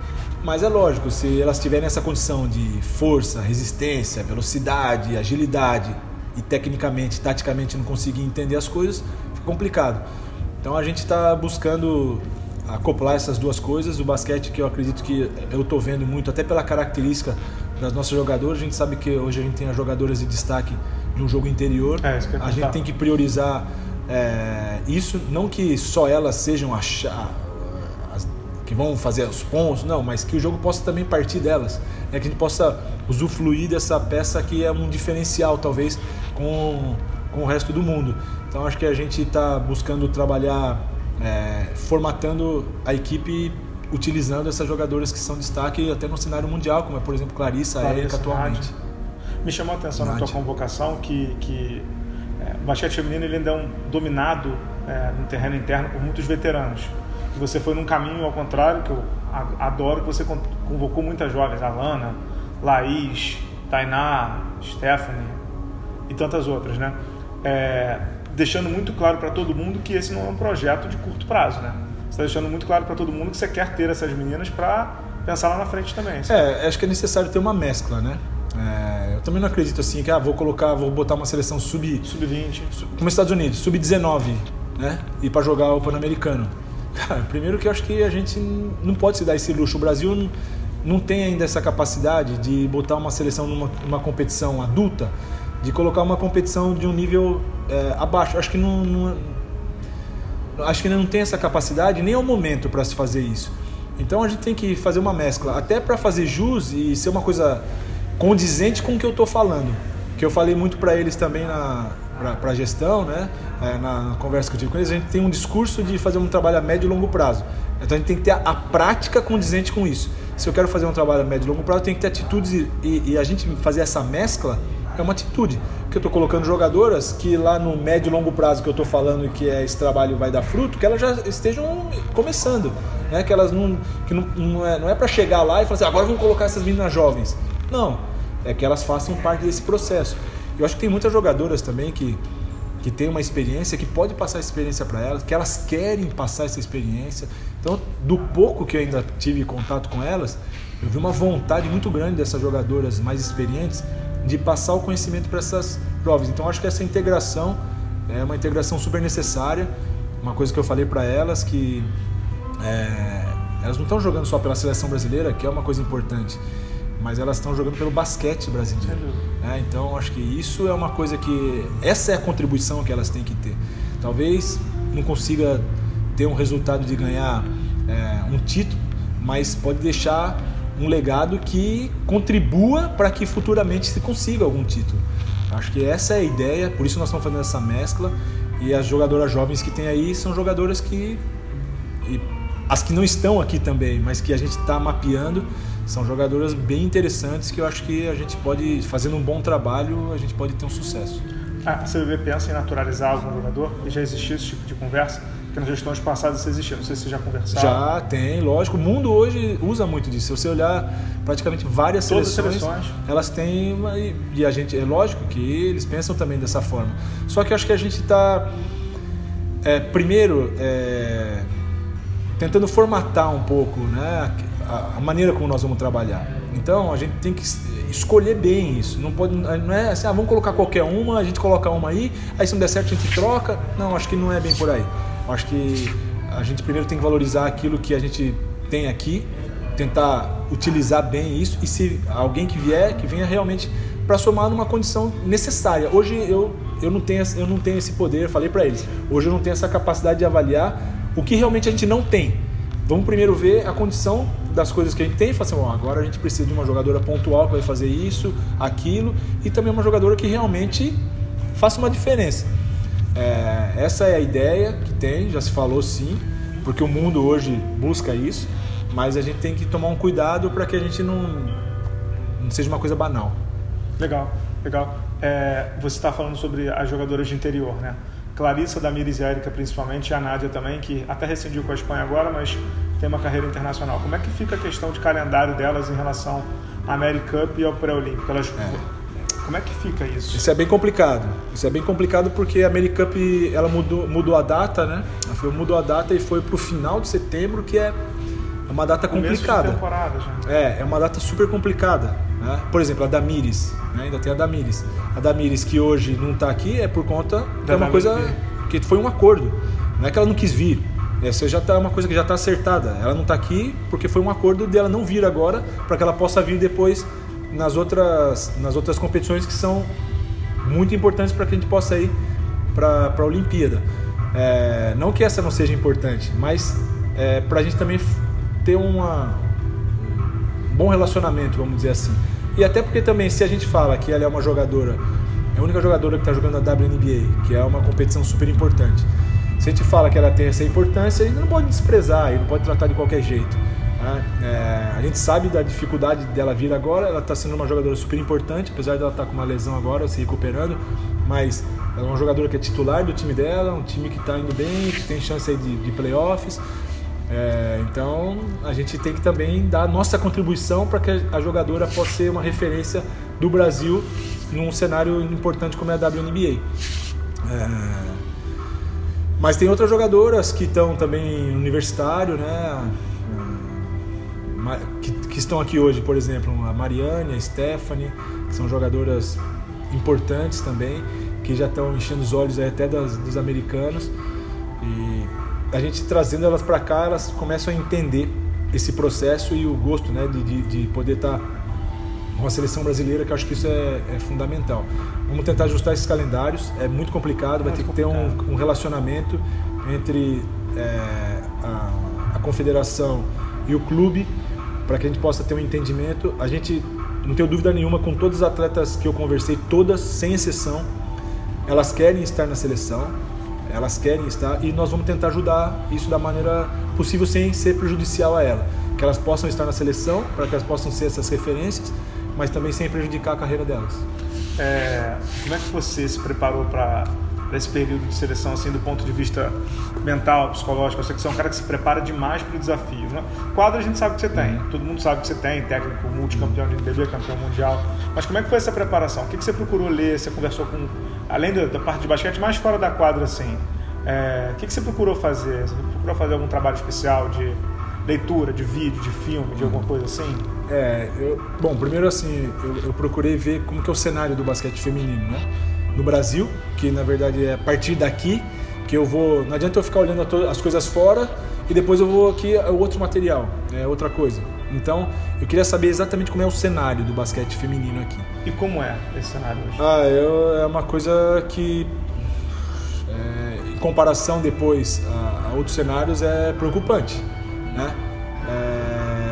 Mas é lógico, se elas tiverem essa condição de força, resistência, velocidade, agilidade e tecnicamente, taticamente não conseguir entender as coisas, fica complicado. Então a gente está buscando acoplar essas duas coisas. O basquete que eu acredito que eu estou vendo muito, até pela característica das nossas jogadoras. A gente sabe que hoje a gente tem as jogadoras de destaque de um jogo interior. É, a gente tem que priorizar é, isso, não que só elas sejam as, que vão fazer os pontos, não, mas que o jogo possa também partir delas, né, que a gente possa usufruir dessa peça que é um diferencial talvez com, com o resto do mundo. Então acho que a gente está buscando trabalhar é, formatando a equipe utilizando essas jogadoras que são destaque até no cenário mundial, como é, por exemplo, Clarissa, Clarissa Erika atualmente. Me chamou a atenção Nádia. na tua convocação que, que é, o basquete feminino ele ainda é um dominado é, no terreno interno por muitos veteranos. E você foi num caminho ao contrário, que eu adoro, que você convocou muitas jovens, Alana, Laís, Tainá, Stephanie e tantas outras, né? É, deixando muito claro para todo mundo que esse não é um projeto de curto prazo, né? está deixando muito claro para todo mundo que você quer ter essas meninas para pensar lá na frente também. Sabe? É, acho que é necessário ter uma mescla, né? É, eu também não acredito assim que ah, vou colocar, vou botar uma seleção sub sub 20, como Estados Unidos, sub 19, né? E para jogar o Pan-Americano. Cara, primeiro que eu acho que a gente não pode se dar esse luxo. O Brasil não, tem ainda essa capacidade de botar uma seleção numa, numa competição adulta, de colocar uma competição de um nível é, abaixo. Acho que não, não acho que não tem essa capacidade nem é o momento para se fazer isso. Então a gente tem que fazer uma mescla, até para fazer jus e ser uma coisa condizente com o que eu estou falando. Que eu falei muito para eles também na, para a gestão, né? É, na, conversa que eu tive com eles, a gente tem um discurso de fazer um trabalho a médio e longo prazo. Então a gente tem que ter a, a prática condizente com isso. Se eu quero fazer um trabalho a médio e longo prazo, tenho que ter atitudes e, e, e a gente fazer essa mescla é uma atitude. Porque eu estou colocando jogadoras que lá no médio e longo prazo que eu estou falando que é, esse trabalho vai dar fruto, que elas já estejam começando. Né? Que elas não. Que não, não é, não é para chegar lá e falar assim, agora vamos colocar essas meninas jovens. Não. É que elas façam parte desse processo. Eu acho que tem muitas jogadoras também que, que têm uma experiência, que pode passar essa experiência para elas, que elas querem passar essa experiência. Então, do pouco que eu ainda tive contato com elas, eu vi uma vontade muito grande dessas jogadoras mais experientes de passar o conhecimento para essas jovens. Então acho que essa integração é uma integração super necessária. Uma coisa que eu falei para elas que é, elas não estão jogando só pela seleção brasileira, que é uma coisa importante, mas elas estão jogando pelo basquete brasileiro. Né? Então acho que isso é uma coisa que essa é a contribuição que elas têm que ter. Talvez não consiga ter um resultado de ganhar é, um título, mas pode deixar um legado que contribua para que futuramente se consiga algum título. Acho que essa é a ideia, por isso nós estamos fazendo essa mescla. E as jogadoras jovens que tem aí são jogadoras que. as que não estão aqui também, mas que a gente está mapeando, são jogadoras bem interessantes que eu acho que a gente pode, fazendo um bom trabalho, a gente pode ter um sucesso. A CBB pensa em naturalizar algum jogador? E já existiu esse tipo de conversa? Porque nas gestões passadas isso existia, não sei se você já conversaram. Já tem, lógico. O mundo hoje usa muito disso. Se você olhar praticamente várias seleções, seleções, elas têm uma, e a gente é lógico que eles pensam também dessa forma. Só que eu acho que a gente está é, primeiro é, tentando formatar um pouco, né, a, maneira como nós vamos trabalhar. Então a gente tem que escolher bem isso. Não pode, não é assim, ah, vamos colocar qualquer uma, a gente coloca uma aí, aí se não der certo a gente troca. Não, acho que não é bem por aí. Acho que a gente primeiro tem que valorizar aquilo que a gente tem aqui, tentar utilizar bem isso e se alguém que vier, que venha realmente para somar numa condição necessária. Hoje eu, eu, não, tenho, eu não tenho esse poder, falei para eles, hoje eu não tenho essa capacidade de avaliar o que realmente a gente não tem. Vamos primeiro ver a condição das coisas que a gente tem e falar assim, agora a gente precisa de uma jogadora pontual que vai fazer isso, aquilo, e também uma jogadora que realmente faça uma diferença. É, essa é a ideia que tem, já se falou sim, porque o mundo hoje busca isso, mas a gente tem que tomar um cuidado para que a gente não, não seja uma coisa banal. Legal, legal. É, você está falando sobre as jogadoras de interior, né? Clarissa, Damiris e Érica principalmente, e a Nádia também, que até rescindiu com a Espanha agora, mas tem uma carreira internacional. Como é que fica a questão de calendário delas em relação à Americup e ao pré-olímpico? Elas é como é que fica isso? Isso é bem complicado. Isso é bem complicado porque a Americup ela mudou, mudou a data, né? Ela foi, mudou a data e foi para o final de setembro, que é uma data complicada. É, é uma data super complicada. Né? Por exemplo, a Damires, né? ainda tem a Damires. A Damires que hoje não está aqui é por conta de uma coisa que foi um acordo. Não é que ela não quis vir. Essa já tá uma coisa que já está acertada. Ela não está aqui porque foi um acordo dela não vir agora para que ela possa vir depois nas outras, nas outras competições que são muito importantes para que a gente possa ir para a Olimpíada. É, não que essa não seja importante, mas é, para a gente também ter uma, um bom relacionamento, vamos dizer assim. E até porque também, se a gente fala que ela é uma jogadora, é a única jogadora que está jogando a WNBA, que é uma competição super importante. Se gente fala que ela tem essa importância, a gente não pode desprezar, e não pode tratar de qualquer jeito. Né? É, a gente sabe da dificuldade dela vir agora, ela está sendo uma jogadora super importante, apesar dela estar tá com uma lesão agora, se recuperando, mas ela é uma jogadora que é titular do time dela, um time que está indo bem, que tem chance de, de playoffs. É, então a gente tem que também dar nossa contribuição para que a jogadora possa ser uma referência do Brasil num cenário importante como é a WNBA. É, mas tem outras jogadoras que estão também universitário, né? que, que, estão aqui hoje, por exemplo, a Mariane, a Stephanie, que são jogadoras importantes também, que já estão enchendo os olhos até das, dos americanos. E a gente trazendo elas para cá, elas começam a entender esse processo e o gosto né, de, de, de poder estar tá com a seleção brasileira, que eu acho que isso é, é, fundamental. Vamos tentar ajustar esses calendários, é muito complicado, vai ter que ter um, um relacionamento entre é, a, a confederação e o clube para que a gente possa ter um entendimento. A gente, não tenho dúvida nenhuma, com todos os atletas que eu conversei, todas, sem exceção, elas querem estar na seleção, elas querem estar e nós vamos tentar ajudar isso da maneira possível sem ser prejudicial a ela, que elas possam estar na seleção para que elas possam ser essas referências, mas também sem prejudicar a carreira delas. É, como é que você se preparou para esse período de seleção, assim, do ponto de vista mental, psicológico? Eu sei que você é um cara que se prepara demais para o desafio. Né? Quadro a gente sabe que você tem, todo mundo sabe que você tem, técnico multicampeão de NBB, campeão mundial. Mas como é que foi essa preparação? O que, que você procurou ler? Você conversou com, além da, parte de basquete, mais fora da quadra, assim, é, o que, que você procurou fazer? Você procurou fazer algum trabalho especial de leitura, de vídeo, de filme, de alguma coisa assim? É, eu, bom, primeiro assim, eu, eu, procurei ver como que é o cenário do basquete feminino, né? No Brasil, que na verdade é a partir daqui que eu vou. Não adianta eu ficar olhando as coisas fora e depois eu vou aqui é outro material, é outra coisa. Então, eu queria saber exatamente como é o cenário do basquete feminino aqui. E como é esse cenário hoje? Ah, eu, é uma coisa que é, em comparação depois a, a, outros cenários é preocupante, né?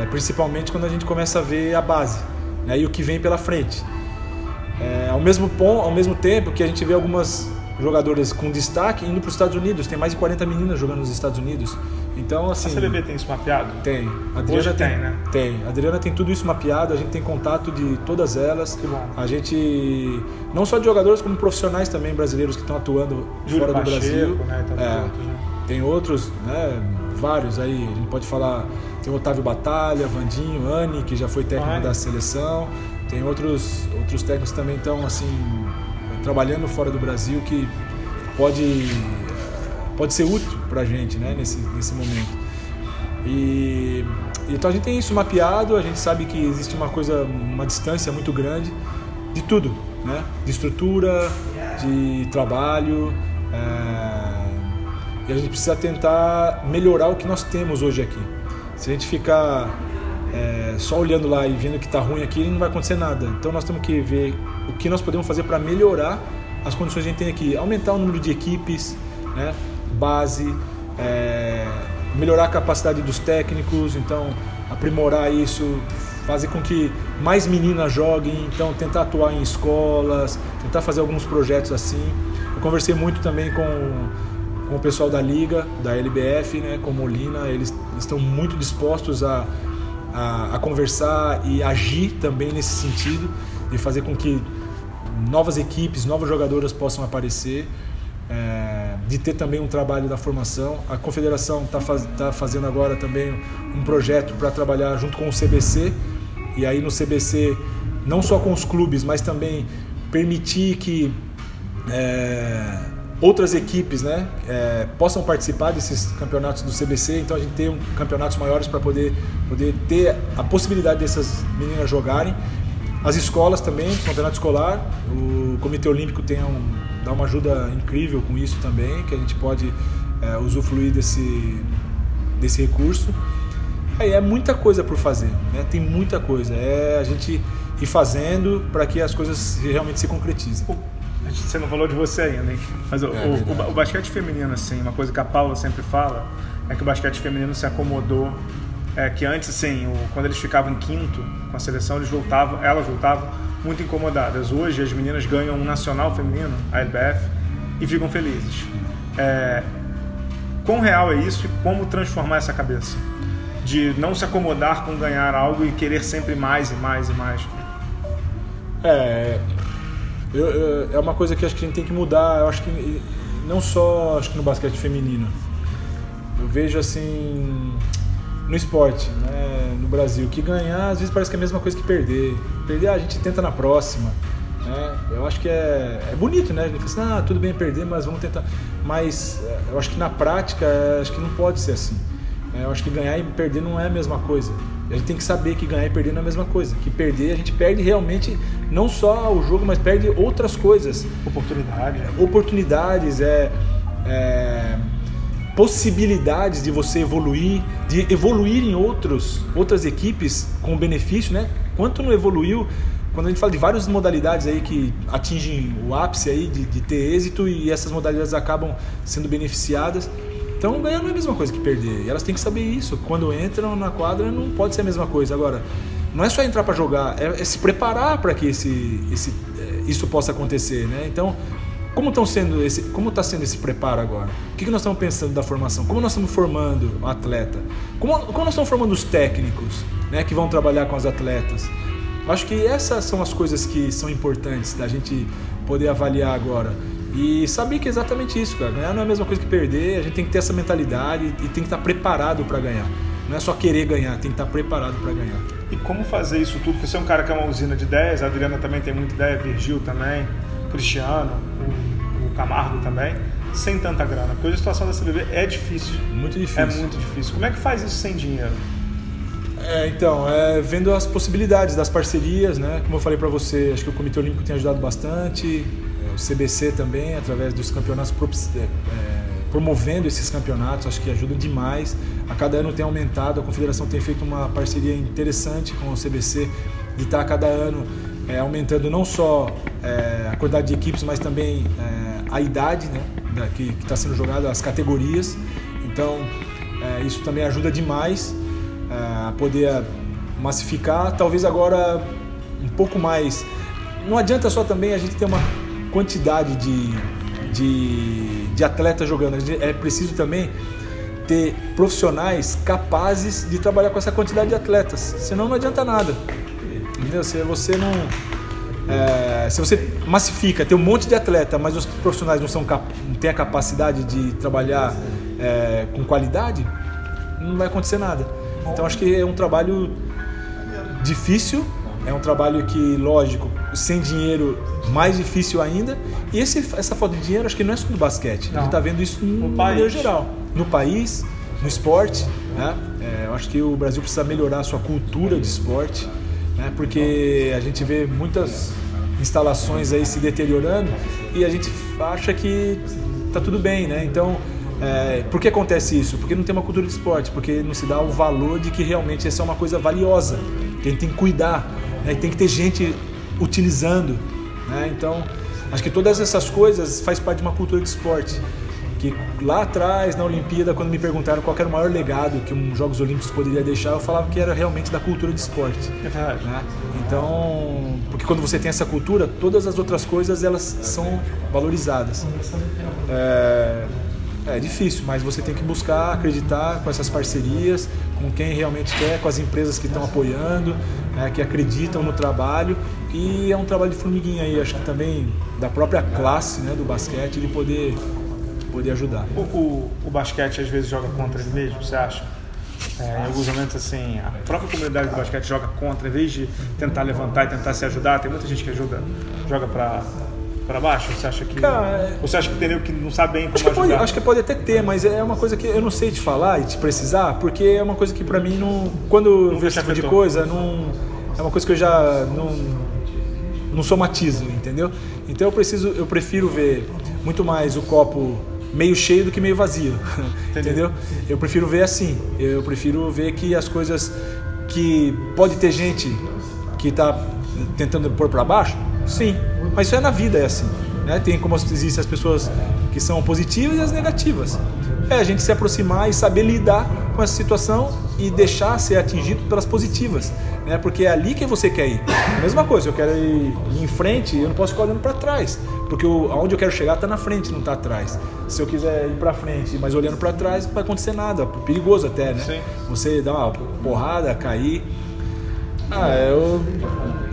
É, principalmente quando a gente começa a ver a base né? e o que vem pela frente. É, ao, mesmo pom, ao mesmo tempo que a gente vê algumas jogadoras com destaque indo para os Estados Unidos, tem mais de 40 meninas jogando nos Estados Unidos. Então, assim. A CBB tem isso mapeado? Tem. A Adriana Hoje tem, tem, né? Tem. A Adriana tem tudo isso mapeado, a gente tem contato de todas elas. Que bom. A gente. Não só de jogadores, como profissionais também brasileiros que estão atuando Júlio fora do Pacheco, Brasil. Né? Tem, É. outros, né? Tem outros, né? Vários aí. A gente pode falar. Tem o Otávio Batalha, Vandinho, Anne, que já foi técnico Anne. da seleção. Tem outros, outros técnicos que também estão assim trabalhando fora do Brasil que pode pode ser útil para a gente, né? Nesse nesse momento. E então a gente tem isso mapeado. A gente sabe que existe uma coisa, uma distância muito grande de tudo, né? De estrutura, de trabalho. é, E a gente precisa tentar melhorar o que nós temos hoje aqui. Se a gente ficar é, só olhando lá e vendo que está ruim aqui, não vai acontecer nada. Então nós temos que ver o que nós podemos fazer para melhorar as condições que a gente tem aqui. Aumentar o número de equipes, né? base, é, melhorar a capacidade dos técnicos, então aprimorar isso, fazer com que mais meninas joguem, então tentar atuar em escolas, tentar fazer alguns projetos assim. Eu conversei muito também com com o pessoal da liga, da LBF, né, com Molina, eles estão muito dispostos a, a, a conversar e agir também nesse sentido, de fazer com que novas equipes, novas jogadoras possam aparecer, é, de ter também um trabalho da formação. A confederação está faz, tá fazendo agora também um projeto para trabalhar junto com o CBC, e aí no CBC, não só com os clubes, mas também permitir que. É, outras equipes né, é, possam participar desses campeonatos do CBC, então a gente tem um, campeonatos maiores para poder, poder ter a possibilidade dessas meninas jogarem. As escolas também, campeonato escolar, o Comitê Olímpico tem um, dá uma ajuda incrível com isso também, que a gente pode é, usufruir desse, desse recurso. Aí é muita coisa por fazer, né? tem muita coisa. É a gente ir fazendo para que as coisas realmente se concretizem. Você não falou de você ainda, hein? Mas o, É o- o basquete feminino, assim, uma coisa que a Paula sempre fala é que o basquete feminino se acomodou. É que antes, assim, o- quando eles ficavam em quinto com a seleção, eles voltavam, elas voltavam muito incomodadas. Hoje as meninas ganham um nacional feminino, a LBF, e ficam felizes. É, quão real é isso e como transformar essa cabeça? De não se acomodar com ganhar algo e querer sempre mais e mais e mais. É, eu- é uma coisa que acho que a gente tem que mudar. Eu acho que não só acho que no basquete feminino. Eu vejo assim no esporte, né, no Brasil, que ganhar às vezes parece que é a mesma coisa que perder. Perder a gente tenta na próxima. Né? Eu acho que é, é bonito, né? A gente fala assim, ah, tudo bem perder, mas vamos tentar. Mas é, eu acho que na prática, é, acho que não pode ser assim. É, Eu acho que ganhar e perder não é a mesma coisa. A gente tem que saber que ganhar e perder não é a mesma coisa. Que perder, a gente perde realmente não só o jogo, mas perde outras coisas. Oportunidade. Oportunidades, é, é, possibilidades de você evoluir, de evoluir em outros, outras equipes com benefício, né? Quanto não evoluiu, quando a gente fala de várias modalidades aí que atingem o ápice aí de, de ter êxito e essas modalidades acabam sendo beneficiadas. Então ganhar não é a mesma coisa que perder. E elas têm que saber isso. Quando entram na quadra não pode ser a mesma coisa. Agora, não é só entrar para jogar, é, é se preparar para que esse, esse, eh, isso possa acontecer, né? Então como estão sendo esse, como está sendo esse preparo agora? O que, que nós estamos pensando da formação? Como nós estamos formando o atleta? Como, como nós estamos formando os técnicos, né, que vão trabalhar com as atletas? Acho que essas são as coisas que são importantes da gente poder avaliar agora. E saber que é exatamente isso, cara. Ganhar não é a mesma coisa que perder, a gente tem que ter essa mentalidade e tem que estar preparado para ganhar. Não é só querer ganhar, tem que estar preparado para ganhar. E como fazer isso tudo? Porque você é um cara que é uma usina de ideias, a Adriana também tem muita ideia, Virgil também, Cristiano, o, o Camargo também, sem tanta grana. Porque hoje a situação da CBB é difícil. Muito difícil. É muito difícil. Como é que faz isso sem dinheiro? É, então, é, vendo as possibilidades das parcerias, né? Como eu falei para você, acho que o Comitê Olímpico tem ajudado bastante, é, o CBC também, através dos campeonatos é, é, promovendo esses campeonatos, acho que ajudam demais. A cada ano tem aumentado, a confederação tem feito uma parceria interessante com o CBC de estar a cada ano é, aumentando não só é, a quantidade de equipes, mas também é, a idade né, da, que está sendo jogada, as categorias. Então, isso também ajuda demais a poder massificar, talvez agora um pouco mais. Não adianta só também a gente ter uma quantidade de, de, de atletas jogando, é preciso também ter profissionais capazes de trabalhar com essa quantidade de atletas, senão não adianta nada. Entendeu? Se você não. É, se você massifica, tem um monte de atleta, mas os profissionais não, são, não têm a capacidade de trabalhar é, com qualidade, não vai acontecer nada. Então acho que é um trabalho difícil, é um trabalho que, lógico, sem dinheiro mais difícil ainda. E esse, essa falta de dinheiro acho que não é só no basquete, não. a gente está vendo isso no, no país. geral. No país, no esporte. Né? É, eu acho que o Brasil precisa melhorar a sua cultura de esporte, né? porque a gente vê muitas instalações aí se deteriorando e a gente acha que está tudo bem, né? Então é, por que acontece isso? Porque não tem uma cultura de esporte, porque não se dá o valor de que realmente essa é uma coisa valiosa, que a gente tem que cuidar, né? tem que ter gente utilizando. Né? Então, acho que todas essas coisas faz parte de uma cultura de esporte. Que lá atrás, na Olimpíada, quando me perguntaram qual era o maior legado que um Jogos Olímpicos poderia deixar, eu falava que era realmente da cultura de esporte. É verdade. Né? Então, porque quando você tem essa cultura, todas as outras coisas elas são valorizadas. É, é difícil, mas você tem que buscar acreditar com essas parcerias, com quem realmente quer, com as empresas que estão apoiando, né, que acreditam no trabalho. E é um trabalho de formiguinha aí, acho que também da própria classe né, do basquete, de poder, poder ajudar. O, o, o basquete às vezes joga contra ele mesmo, você acha? É, em alguns momentos, assim, a própria comunidade do basquete joga contra, em vez de tentar levantar e tentar se ajudar. Tem muita gente que ajuda, joga para para baixo? Você acha que. Cara, é- você acha que tem que não sabe bem como acho que pode, acho que pode até ter, mas é uma coisa que eu não sei te falar e te precisar, porque é uma coisa que para mim não. Quando eu vejo esse tipo de coisa, não. É uma coisa que eu já não. Não somatizo, entendeu? Então eu preciso, eu prefiro ver muito mais o copo meio cheio do que meio vazio, entendeu? Eu prefiro ver assim. Eu prefiro ver que as coisas que pode ter gente que está tentando pôr para baixo, sim, mas isso é na vida, é assim. Né? Tem como existem as pessoas que são positivas e as negativas. É a gente se aproximar e saber lidar com essa situação e deixar ser atingido pelas positivas, né? Porque é ali que você quer ir. A mesma coisa, eu quero ir, em frente, eu não posso ficar olhando para trás, porque aonde eu quero chegar está na frente, não está atrás. Se eu quiser ir para frente, mas olhando para trás, não vai acontecer nada, perigoso até, né? Sim. Você dá uma porrada, cair. Ah, eu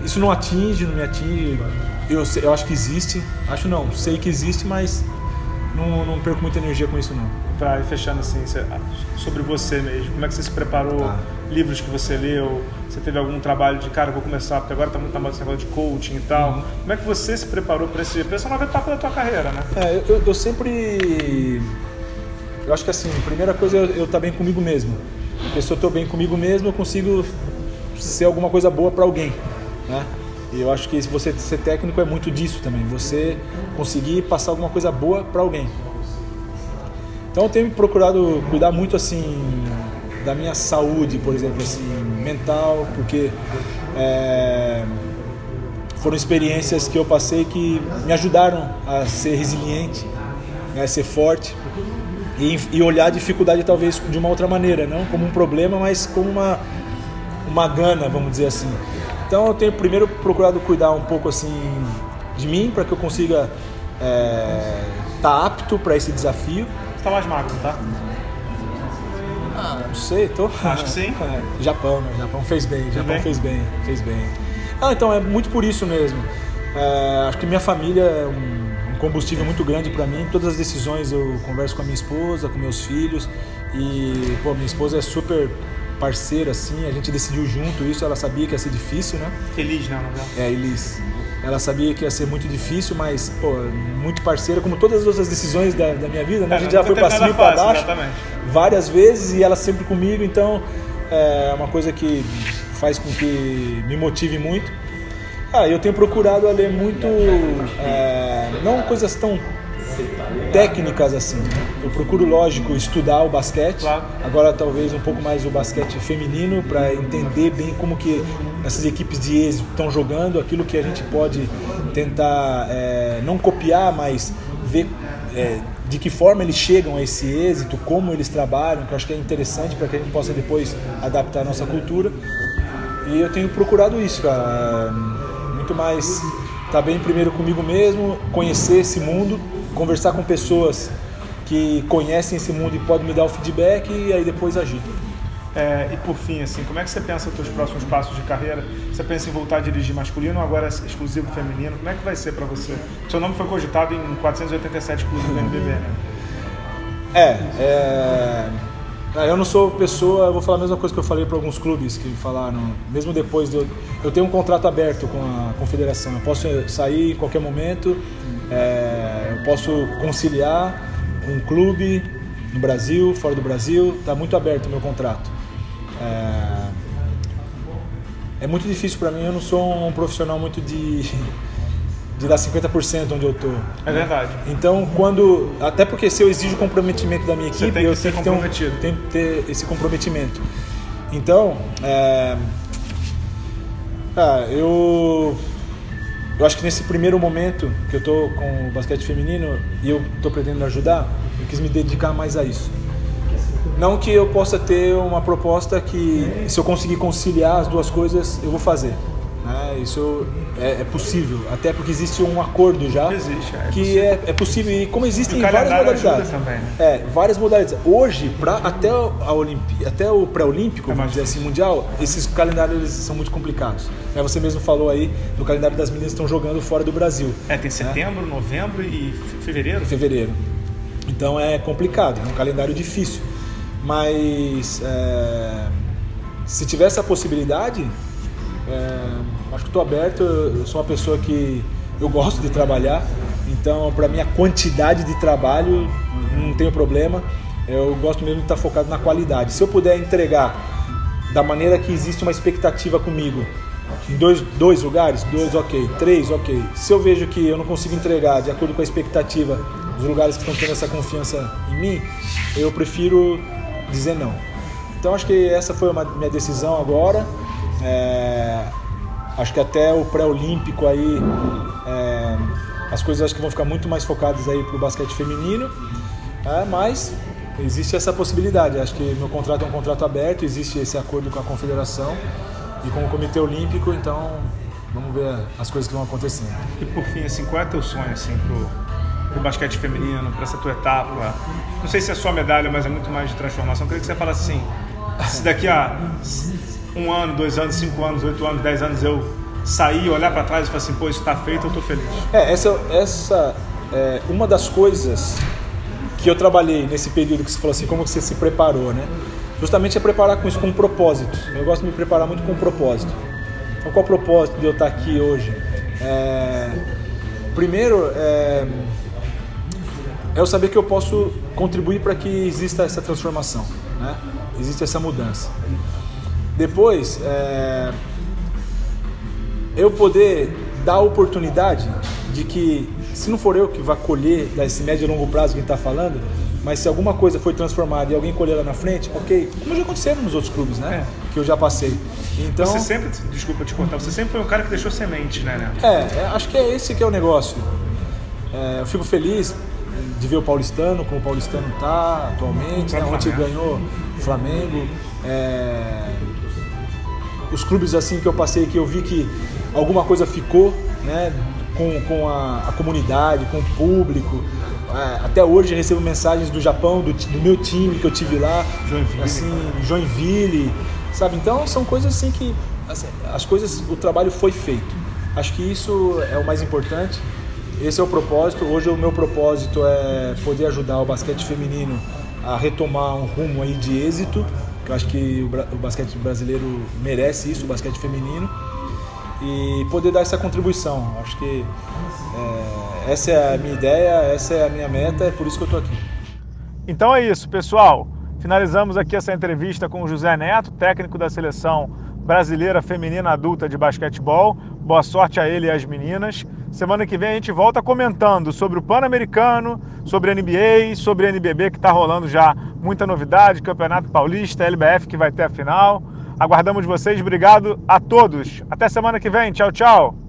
isso não atinge, não me atinge eu, eu acho que existe, acho não, sei que existe, mas não, não perco muita energia com isso não. Para ir fechando assim, sobre você mesmo, como é que você se preparou? Tá. Livros que você leu? Você teve algum trabalho de cara, vou começar, porque agora está muito na moda de coaching e tal. Uhum. Como é que você se preparou para esse, pra essa nova etapa da tua carreira, né? É, eu, eu sempre. Eu acho que assim, a primeira coisa é eu estar tá bem comigo mesmo. Porque se eu estou bem comigo mesmo, eu consigo ser alguma coisa boa para alguém. Né? E eu acho que você ser técnico é muito disso também, você conseguir passar alguma coisa boa para alguém. Então eu tenho procurado cuidar muito assim da minha saúde, por exemplo, assim, mental, porque é, foram experiências que eu passei que me ajudaram a ser resiliente, né, a ser forte e, e olhar a dificuldade talvez de uma outra maneira, não como um problema, mas como uma, uma gana, vamos dizer assim. Então eu tenho primeiro procurado cuidar um pouco assim de mim para que eu consiga é, tá apto para esse desafio. Você tá mais magro, tá? Ah, não sei, tô. Acho que sim. É, Japão, né? Japão fez bem, Japão bem? fez bem, fez bem. Ah, então é muito por isso mesmo. É, acho que minha família é um, um combustível muito grande para mim. Todas as decisões eu converso com a minha esposa, com meus filhos e pô, minha esposa é super parceira assim. A gente decidiu junto isso. Ela sabia que ia ser difícil, né? Feliz, né, Nobel? É, Elis. Ela sabia que ia ser muito difícil, mas, pô, muito parceira, como todas as outras decisões da, da minha vida, né? A gente já foi pra cima e pra baixo Exatamente. várias vezes e ela sempre comigo, então é uma coisa que faz com que me motive muito. Ah, eu tenho procurado a ler muito, é, não coisas tão técnicas assim. Eu procuro, lógico, estudar o basquete. Claro. Agora talvez um pouco mais o basquete feminino para entender bem como que essas equipes de êxito estão jogando, aquilo que a gente pode tentar é, não copiar, mas ver é, de que forma eles chegam a esse êxito, como eles trabalham, que eu acho que é interessante para que a gente possa depois adaptar a nossa cultura. E eu tenho procurado isso, cara. É, Muito mais estar bem primeiro comigo mesmo, conhecer esse mundo, conversar com pessoas que conhecem esse mundo e podem me dar o feedback e aí depois agir. É, e por fim, assim, como é que você pensa os seus próximos passos de carreira? Você pensa em voltar a dirigir masculino ou agora exclusivo feminino? Como é que vai ser para você? Seu nome foi cogitado em 487 clubes do NBB, né? É, é, eu não sou pessoa, eu vou falar a mesma coisa que eu falei para alguns clubes que falaram, mesmo depois de eu, eu tenho um contrato aberto com a confederação, eu posso sair em qualquer momento, é, eu posso conciliar um clube no Brasil, fora do Brasil, está muito aberto o meu contrato. É, é muito difícil para mim, eu não sou um profissional muito de, de dar 50% onde eu tô. É verdade. Então, quando. Até porque se eu exijo comprometimento da minha Você equipe, tem que eu tenho que, ter um- tenho que ter esse comprometimento. Então, é, ah, eu. Eu acho que nesse primeiro momento que eu tô com o basquete feminino e eu tô pretendendo ajudar, eu quis me dedicar mais a isso. Não que eu possa ter uma proposta que, se eu conseguir conciliar as duas coisas, eu vou fazer. Né? Isso é, é possível, até porque existe um acordo já Existe, é que possível. é, é possível e como existem várias modalidades. também, né? É, várias modalidades. Hoje, pra, até, a Olimpí até o pré-olímpico, É vamos dizer assim, mundial, esses calendários são muito complicados. Né, Você mesmo falou aí do calendário das meninas que estão jogando fora do Brasil. É, tem setembro, novembro e fe- fevereiro? fevereiro. Então é complicado, é um calendário difícil. Mas é, se tiver essa possibilidade, é, acho que estou aberto. Eu sou uma pessoa que eu gosto de trabalhar, então para mim a quantidade de trabalho não tenho problema. Eu gosto mesmo de estar focado na qualidade. Se eu puder entregar da maneira que existe uma expectativa comigo, em dois, dois lugares, dois ok, três ok. Se eu vejo que eu não consigo entregar de acordo com a expectativa dos lugares que estão tendo essa confiança em mim, eu prefiro dizer não. Então acho que essa foi uma minha decisão agora. É, acho que até o pré-olímpico aí é, as coisas acho que vão ficar muito mais focadas aí para o basquete feminino, é, mas existe essa possibilidade. Acho que meu contrato é um contrato aberto, existe esse acordo com a confederação e com o Comitê Olímpico, então vamos ver as coisas que vão acontecendo. E por fim, assim, qual é teu sonho assim, pro, pro basquete feminino, para essa tua etapa? Não sei se é só medalha, mas é muito mais de transformação. Eu queria que você falasse assim, se daqui a um ano, dois anos, cinco anos, oito anos, dez anos eu sair, olhar para trás e falar assim, pô, isso está feito, eu tô feliz. É, essa, essa é uma das coisas que eu trabalhei nesse período que você falou assim, como você se preparou, né? Justamente é preparar com isso, com um propósito. Eu gosto de me preparar muito com um propósito. Então, qual é o propósito de eu estar aqui hoje? É, primeiro, é, é eu saber que eu posso contribuir para que exista essa transformação, né? Existe essa mudança. Depois, é, eu poder dar a oportunidade de que, se não for eu que vá colher desse médio e longo prazo que a gente está falando, mas se alguma coisa foi transformada e alguém colher lá na frente, ok, como já aconteceu nos outros clubes, né? Que eu já passei. Então, Você sempre, desculpa te cortar, você sempre foi um cara que deixou sementes, né, Neto? é, é, acho que é esse que é o negócio. É, eu fico feliz de ver o paulistano, como o paulistano está atualmente, né? Ontem ganhou o Flamengo. É, os clubes assim que eu passei, que eu vi que alguma coisa ficou, né? com, com a, a comunidade, com o público. É, até hoje recebo mensagens do Japão, do, do, meu time que eu tive lá, Joinville, assim, Joinville, sabe? Então são coisas assim que assim, as coisas, o trabalho foi feito. Acho que isso é o mais importante. Esse é o propósito. Hoje o meu propósito é poder ajudar o basquete feminino a retomar um rumo aí de êxito. Eu acho que o basquete brasileiro merece isso, o basquete feminino, e poder dar essa contribuição. Acho que é, essa é a minha ideia, essa é a minha meta, é por isso que eu estou aqui. Então é isso, pessoal. Finalizamos aqui essa entrevista com o José Neto, técnico da seleção brasileira feminina adulta de basquetebol. Boa sorte a ele e às meninas. Semana que vem a gente volta comentando sobre o Pan-Americano, sobre a NBA, sobre a NBB que está rolando já muita novidade, Campeonato Paulista, LBF que vai ter a final. Aguardamos vocês, obrigado a todos. Até semana que vem, tchau, tchau.